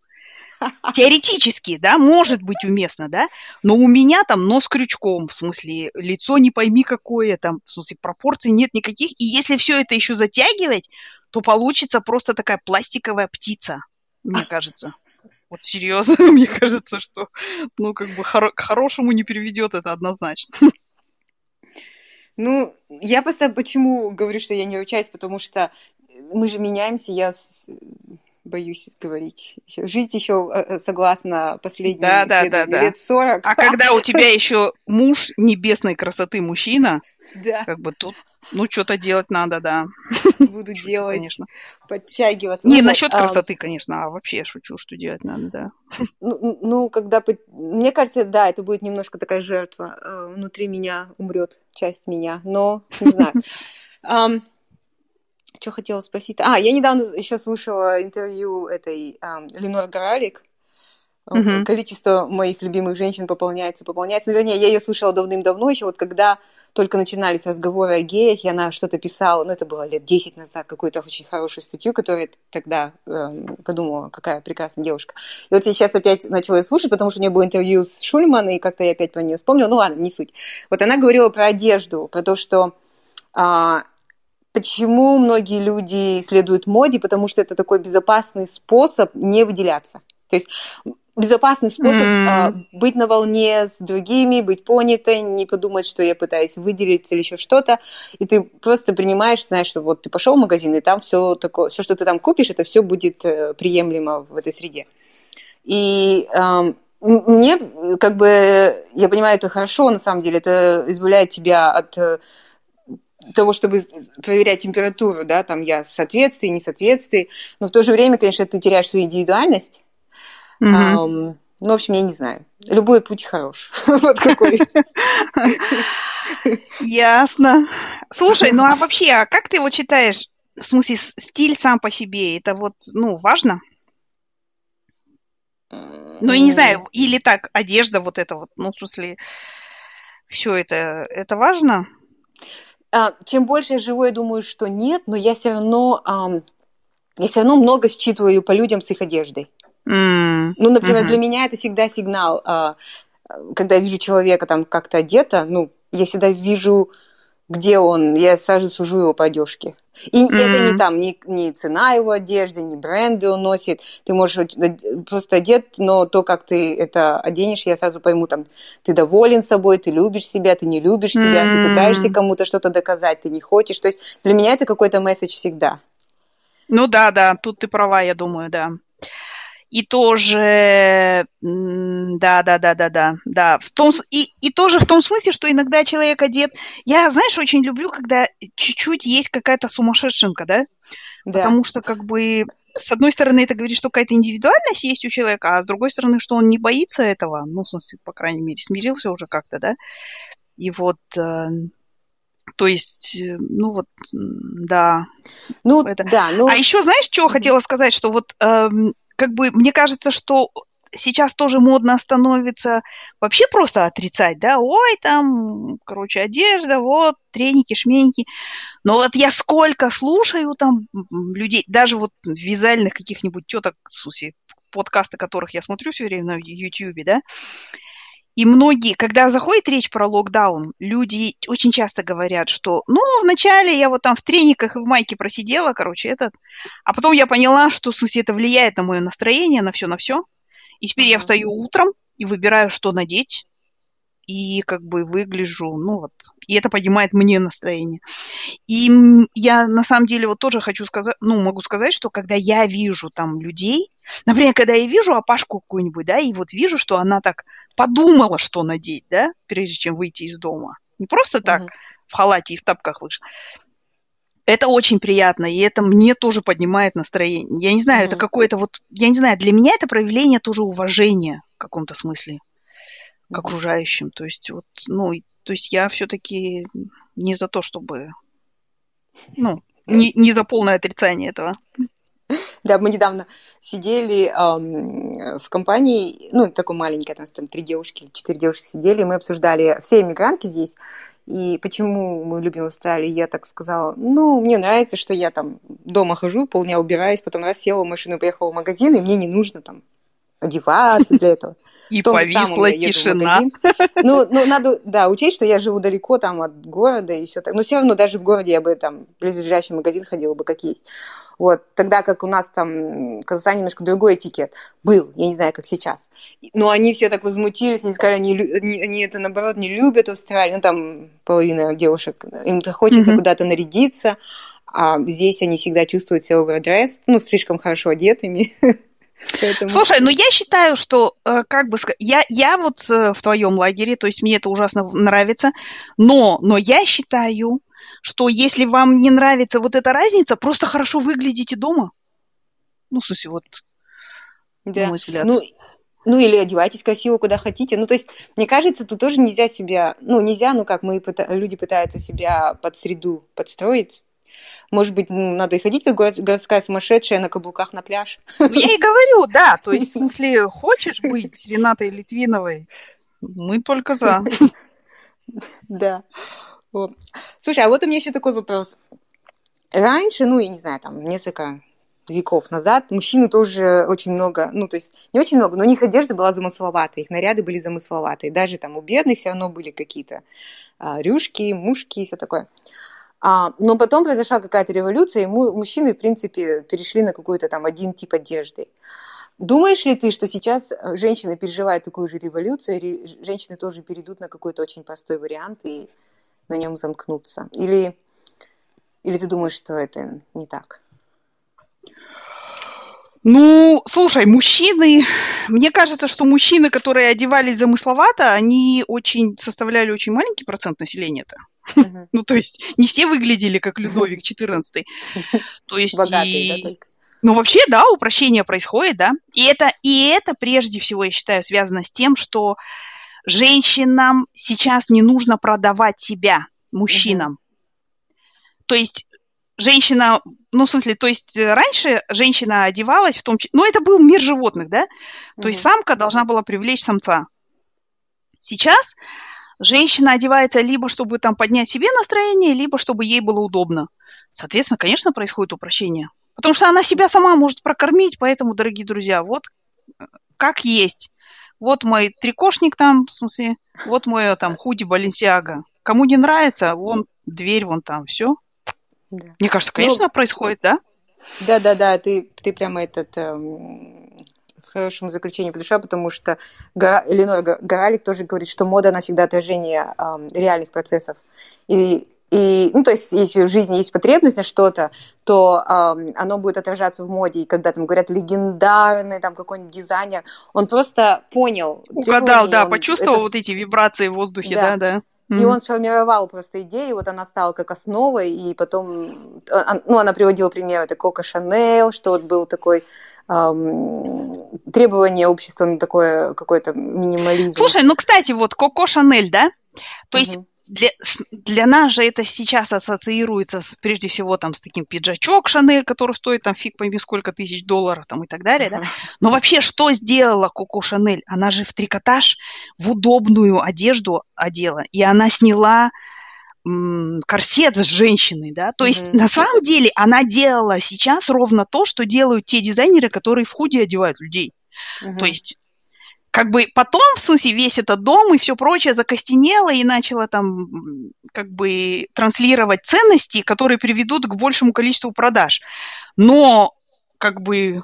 Теоретически, да, может быть уместно, да, но у меня там нос крючком, в смысле, лицо не пойми какое, там, в смысле, пропорций нет никаких, и если все это еще затягивать, то получится просто такая пластиковая птица, мне кажется. Вот серьезно, мне кажется, что, ну, как бы хоро- к хорошему не приведет это однозначно. Ну, я просто почему говорю, что я не ручаюсь, потому что мы же меняемся, я боюсь говорить. Жить еще э, э, согласно последним да, да, да, да. лет 40. А когда у тебя еще муж небесной красоты мужчина, да. как бы тут ну, что-то делать надо, да. Буду шучу, делать, конечно. подтягиваться. Не, ну, насчет а... красоты, конечно, а вообще шучу, что делать надо, да. Ну, ну, когда... Мне кажется, да, это будет немножко такая жертва. Э, внутри меня умрет часть меня, но не знаю. Что хотела спросить? А, я недавно еще слушала интервью этой um, Ленор Горалик. Uh-huh. Количество моих любимых женщин пополняется, пополняется. Ну, вернее, я ее слушала давным-давно, еще вот когда только начинались разговоры о геях, и она что-то писала, ну, это было лет 10 назад, какую-то очень хорошую статью, которую я тогда э, подумала, какая прекрасная девушка. И вот я сейчас опять начала слушать, потому что у нее было интервью с Шульман, и как-то я опять про нее вспомнила. Ну, ладно, не суть. Вот она говорила про одежду, про то, что э, почему многие люди следуют моде, потому что это такой безопасный способ не выделяться. То есть безопасный способ mm. а, быть на волне с другими, быть понятой, не подумать, что я пытаюсь выделиться или еще что-то, и ты просто принимаешь, знаешь, что вот ты пошел в магазин, и там все такое, все, что ты там купишь, это все будет э, приемлемо в этой среде. И э, мне, как бы, я понимаю, это хорошо, на самом деле, это избавляет тебя от э, того, чтобы проверять температуру, да, там я соответствие, несоответствие, но в то же время, конечно, ты теряешь свою индивидуальность, Угу. Um, ну, в общем, я не знаю. Любой путь хорош. вот какой. Ясно. Слушай, ну а вообще, а как ты его читаешь? В смысле, стиль сам по себе, это вот, ну, важно? Ну, я не знаю, или так, одежда вот это вот, ну, в смысле, все это, это важно? А, чем больше я живу, я думаю, что нет, но я все равно, я все равно много считываю по людям с их одеждой. Mm. Ну, например, mm-hmm. для меня это всегда сигнал, а, когда я вижу человека там как-то одето, ну, я всегда вижу, где он, я сразу сужу его по одежке. И mm-hmm. это не там, не, не цена его одежды, не бренды он носит. Ты можешь просто одет, но то, как ты это оденешь, я сразу пойму, там, ты доволен собой, ты любишь себя, ты не любишь себя, mm-hmm. ты пытаешься кому-то что-то доказать, ты не хочешь. То есть для меня это какой-то месседж всегда. Ну да, да, тут ты права, я думаю, да и тоже, да, да, да, да, да, да, в том, и, и тоже в том смысле, что иногда человек одет, я, знаешь, очень люблю, когда чуть-чуть есть какая-то сумасшедшенка, да, да. потому что как бы с одной стороны, это говорит, что какая-то индивидуальность есть у человека, а с другой стороны, что он не боится этого, ну, в смысле, по крайней мере, смирился уже как-то, да, и вот, э, то есть, э, ну вот, да. Ну, это. да. Ну... А еще, знаешь, что хотела сказать, что вот э, как бы мне кажется, что сейчас тоже модно становится вообще просто отрицать, да, ой, там, короче, одежда, вот, треники, шменьки. Но вот я сколько слушаю там людей, даже вот вязальных каких-нибудь теток, смысле, подкасты которых я смотрю все время на YouTube, да, и многие, когда заходит речь про локдаун, люди очень часто говорят, что, ну, вначале я вот там в трениках и в майке просидела, короче, этот, а потом я поняла, что, в смысле, это влияет на мое настроение, на все, на все. И теперь я встаю утром и выбираю, что надеть, и как бы выгляжу, ну вот, и это поднимает мне настроение. И я на самом деле вот тоже хочу сказать, ну, могу сказать, что когда я вижу там людей, например, когда я вижу опашку какую-нибудь, да, и вот вижу, что она так подумала, что надеть, да, прежде чем выйти из дома. Не просто так mm-hmm. в халате и в тапках вышла. Это очень приятно, и это мне тоже поднимает настроение. Я не знаю, mm-hmm. это какое-то вот, я не знаю, для меня это проявление тоже уважения в каком-то смысле к окружающим. То есть вот, ну, то есть я все-таки не за то, чтобы, ну, не, не за полное отрицание этого. Да, мы недавно сидели эм, в компании, ну, такой маленькой, у нас там три девушки, четыре девушки сидели, мы обсуждали все иммигранты здесь, и почему мы любим Австралию, я так сказала, ну, мне нравится, что я там дома хожу, полдня убираюсь, потом раз села в машину, поехала в магазин, и мне не нужно там одеваться для этого. И повисла тишина. Ну, ну, надо, да, учесть, что я живу далеко там от города и все так. Но все равно даже в городе я бы там в близлежащий магазин ходила бы как есть. Вот, тогда как у нас там в Казахстане немножко другой этикет был, я не знаю, как сейчас. Но они все так возмутились, они сказали, они, они, они это, наоборот, не любят Австралию. Ну, там половина девушек, им хочется mm-hmm. куда-то нарядиться, а здесь они всегда чувствуют себя овердресс, ну, слишком хорошо одетыми. Поэтому... Слушай, ну я считаю, что, э, как бы я, я вот э, в твоем лагере, то есть мне это ужасно нравится, но, но я считаю, что если вам не нравится вот эта разница, просто хорошо выглядите дома. Ну, в смысле, вот, да. на мой взгляд. Ну, ну, или одевайтесь красиво, куда хотите. Ну, то есть, мне кажется, тут тоже нельзя себя, ну, нельзя, ну, как мы, люди пытаются себя под среду подстроить, может быть, ну, надо и ходить, как городская сумасшедшая, на каблуках на пляж. Ну, я и говорю, да. То есть, в смысле, хочешь быть Ренатой Литвиновой? Мы только за. Да. Слушай, а вот у меня еще такой вопрос. Раньше, ну, я не знаю, там, несколько веков назад мужчины тоже очень много, ну, то есть не очень много, но у них одежда была замысловатая, их наряды были замысловатые. Даже там у бедных все равно были какие-то а, рюшки, мушки и все такое. А, но потом произошла какая-то революция, и мужчины, в принципе, перешли на какой-то там один тип одежды. Думаешь ли ты, что сейчас э, женщины переживают такую же революцию, и женщины тоже перейдут на какой-то очень простой вариант и на нем замкнутся? Или, или ты думаешь, что это не так? Ну, слушай, мужчины, мне кажется, что мужчины, которые одевались замысловато, они очень составляли очень маленький процент населения-то. Uh-huh. Ну, то есть не все выглядели как Людовик XIV. То есть Богатые, и... да, только? Ну, вообще, да, упрощение происходит, да. И это, и это прежде всего, я считаю, связано с тем, что женщинам сейчас не нужно продавать себя мужчинам. Uh-huh. То есть женщина, ну, в смысле, то есть э, раньше женщина одевалась в том числе, ну, это был мир животных, да, то mm-hmm. есть самка должна была привлечь самца. Сейчас женщина одевается либо, чтобы там поднять себе настроение, либо, чтобы ей было удобно. Соответственно, конечно, происходит упрощение. Потому что она себя сама может прокормить, поэтому, дорогие друзья, вот э, как есть. Вот мой трикошник там, в смысле, вот мой э, там худи Баленсиага. Кому не нравится, вон дверь, вон там, все. Да. Мне кажется, ну, конечно, ну, происходит, да? Да, да, да, ты, ты прямо этот эм, хорошему заключению подошла, потому что Гора, Эленор Горалик тоже говорит, что мода, она всегда отражение эм, реальных процессов. И, и, ну, то есть, если в жизни есть потребность на что-то, то эм, оно будет отражаться в моде. И когда там говорят легендарный там какой-нибудь дизайнер, он просто понял. Угадал, да, он, почувствовал это... вот эти вибрации в воздухе, да, да. да. Mm-hmm. И он сформировал просто идею, вот она стала как основой, и потом, а, ну, она приводила пример, это Коко Шанель, что вот был такой эм, требование общества на такое какой-то минимализм. Слушай, ну, кстати, вот Коко Шанель, да? То есть mm-hmm для, для нас же это сейчас ассоциируется с, прежде всего там с таким пиджачок Шанель, который стоит там фиг пойми сколько тысяч долларов там и так далее, да. Но вообще что сделала Коко Шанель? Она же в трикотаж в удобную одежду одела, и она сняла корсет с женщиной, да, то есть mm-hmm. на самом деле она делала сейчас ровно то, что делают те дизайнеры, которые в худи одевают людей. Mm-hmm. То есть как бы потом, в смысле, весь этот дом и все прочее закостенело и начало там как бы транслировать ценности, которые приведут к большему количеству продаж. Но как бы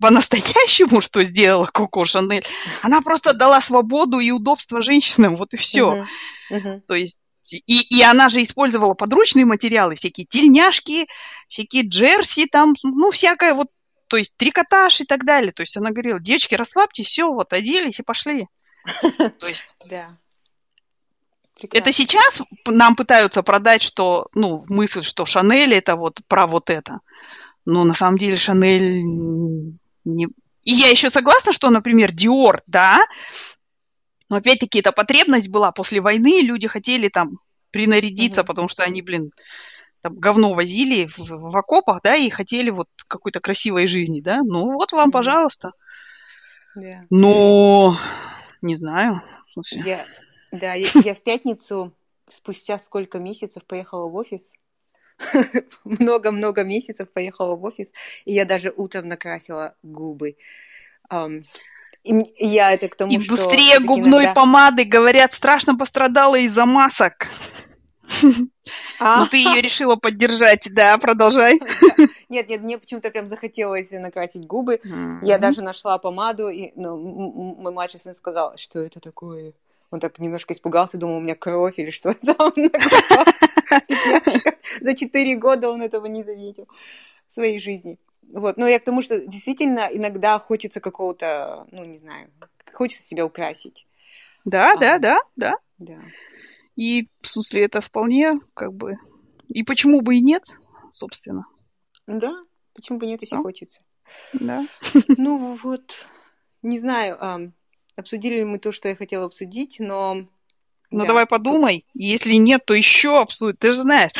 по-настоящему, что сделала Коко Шанель, она просто дала свободу и удобство женщинам, вот и все. Uh-huh. Uh-huh. То есть и, и она же использовала подручные материалы, всякие тельняшки, всякие джерси, там, ну, всякое вот то есть трикотаж и так далее. То есть она говорила, девочки, расслабьтесь, все, вот, оделись и пошли. То есть... Да. Это сейчас нам пытаются продать, что, ну, мысль, что Шанель это вот про вот это. Но на самом деле Шанель не... И я еще согласна, что, например, Диор, да, но опять-таки эта потребность была после войны, люди хотели там принарядиться, mm-hmm. потому что они, блин, там говно возили в, в окопах, да, и хотели вот какой-то красивой жизни, да, ну вот вам, пожалуйста. Yeah. Но не знаю. Я, да, я, я в пятницу спустя сколько месяцев поехала в офис. Много-много месяцев поехала в офис, и я даже утром накрасила губы. и я это к тому, И быстрее губной иногда... помады, говорят, страшно пострадала из-за масок. А? Ну, ты ее решила поддержать, да, продолжай. Нет, нет, мне почему-то прям захотелось накрасить губы. Я даже нашла помаду, и ну, мой младший сын сказал, что это такое. Он так немножко испугался, думал, у меня кровь или что то За четыре года он этого не заметил в своей жизни. Вот, но я к тому, что действительно иногда хочется какого-то, ну, не знаю, хочется себя украсить. Да, а, да, да, да. Да. И, в смысле, это вполне, как бы... И почему бы и нет, собственно. Да, почему бы нет, если ну, хочется. Да. Ну, вот, не знаю, а, обсудили ли мы то, что я хотела обсудить, но... Ну, да. давай подумай. Если нет, то еще обсудить. Ты же знаешь,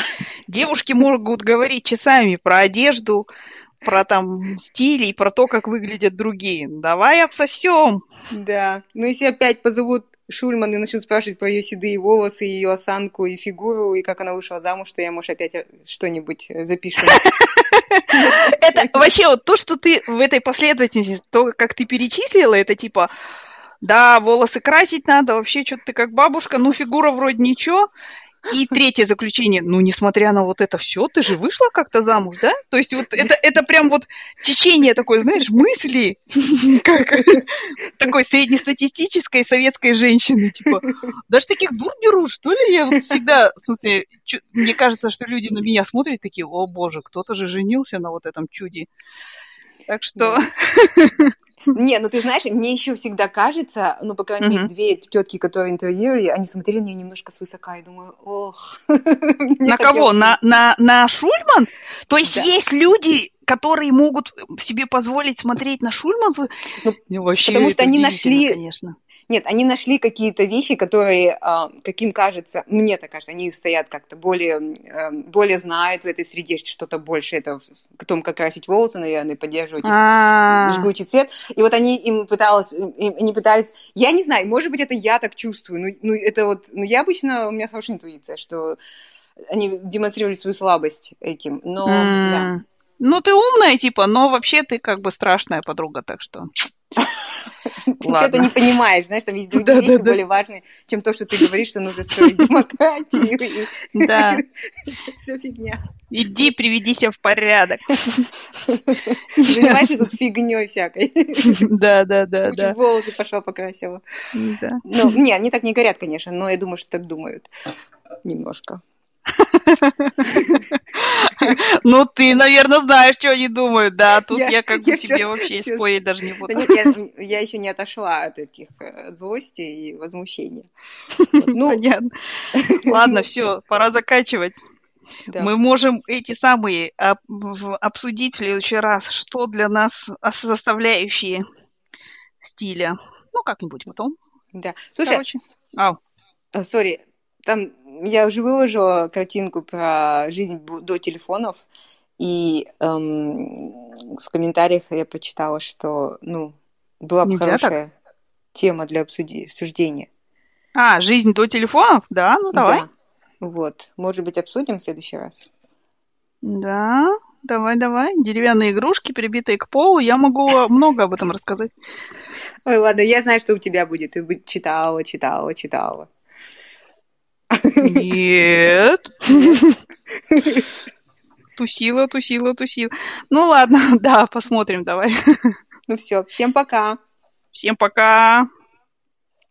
девушки могут говорить часами про одежду, про там стили и про то, как выглядят другие. Давай обсосем. Да. Ну, если опять позовут Шульман и начнут спрашивать про ее седые волосы, ее осанку и фигуру, и как она вышла замуж, что я, может, опять э, что-нибудь э, запишу. Это вообще вот то, что ты в этой последовательности, то, как ты перечислила, это типа да, волосы красить надо, вообще что-то ты как бабушка, ну фигура вроде ничего, и третье заключение, ну, несмотря на вот это все, ты же вышла как-то замуж, да? То есть вот это, это прям вот течение такое, знаешь, мысли, как такой среднестатистической советской женщины, типа, даже таких дур берут, что ли? Я вот всегда, в смысле, мне кажется, что люди на меня смотрят такие, о боже, кто-то же женился на вот этом чуде. Так что... Не, ну ты знаешь, мне еще всегда кажется, ну, по крайней мере, две тетки, которые интервьюировали, они смотрели на нее немножко свысока, и думаю, ох. На кого? На, на, на Шульман? То есть есть люди, которые могут себе позволить смотреть на Шульман? Ну, потому что они нашли... Конечно. Нет, они нашли какие-то вещи, которые, а, каким кажется, мне так кажется, они стоят как-то более, эм, более знают в этой среде что-то больше, это в том, как красить волосы, наверное, поддерживать а. жгучий цвет. И вот они им пытались, они пытались, я не знаю, может быть, это я так чувствую, ну, ну это вот, ну я обычно, у меня хорошая интуиция, что они демонстрировали свою слабость этим, но, да. Ну, ты умная, типа, но вообще ты как бы страшная подруга, так что... Ты что-то не понимаешь, знаешь, там есть другие вещи более важные, чем то, что ты говоришь, что нужно строить демократию. Да. Все фигня. Иди, приведи себя в порядок. Занимаешься тут фигней всякой. Да, да, да, да. волосы пошла покрасила. Да. Ну, не, они так не горят, конечно, но я думаю, что так думают. Немножко. Ну, ты, наверное, знаешь, что они думают, да. Тут я, как бы тебе вообще спорить даже не буду. я, еще не отошла от этих э, злости и возмущения. Ну, понятно. Ладно, все, пора заканчивать. Мы можем эти самые обсудить в следующий раз, что для нас составляющие стиля. Ну, как-нибудь потом. Да. Слушай, Короче. Э, сори, там я уже выложила картинку про жизнь до телефонов, и эм, в комментариях я прочитала, что, ну, была бы Нельзя хорошая так? тема для обсуди- обсуждения. А, жизнь до телефонов? Да, ну давай. Да. Вот, может быть, обсудим в следующий раз. Да, давай, давай. Деревянные игрушки, прибитые к полу. Я могу много об этом рассказать. Ой, ладно, я знаю, что у тебя будет. Ты бы читала, читала, читала. Нет. Тусила, тусила, тусила. Ну ладно, да, посмотрим, давай. Ну все, всем пока. Всем пока.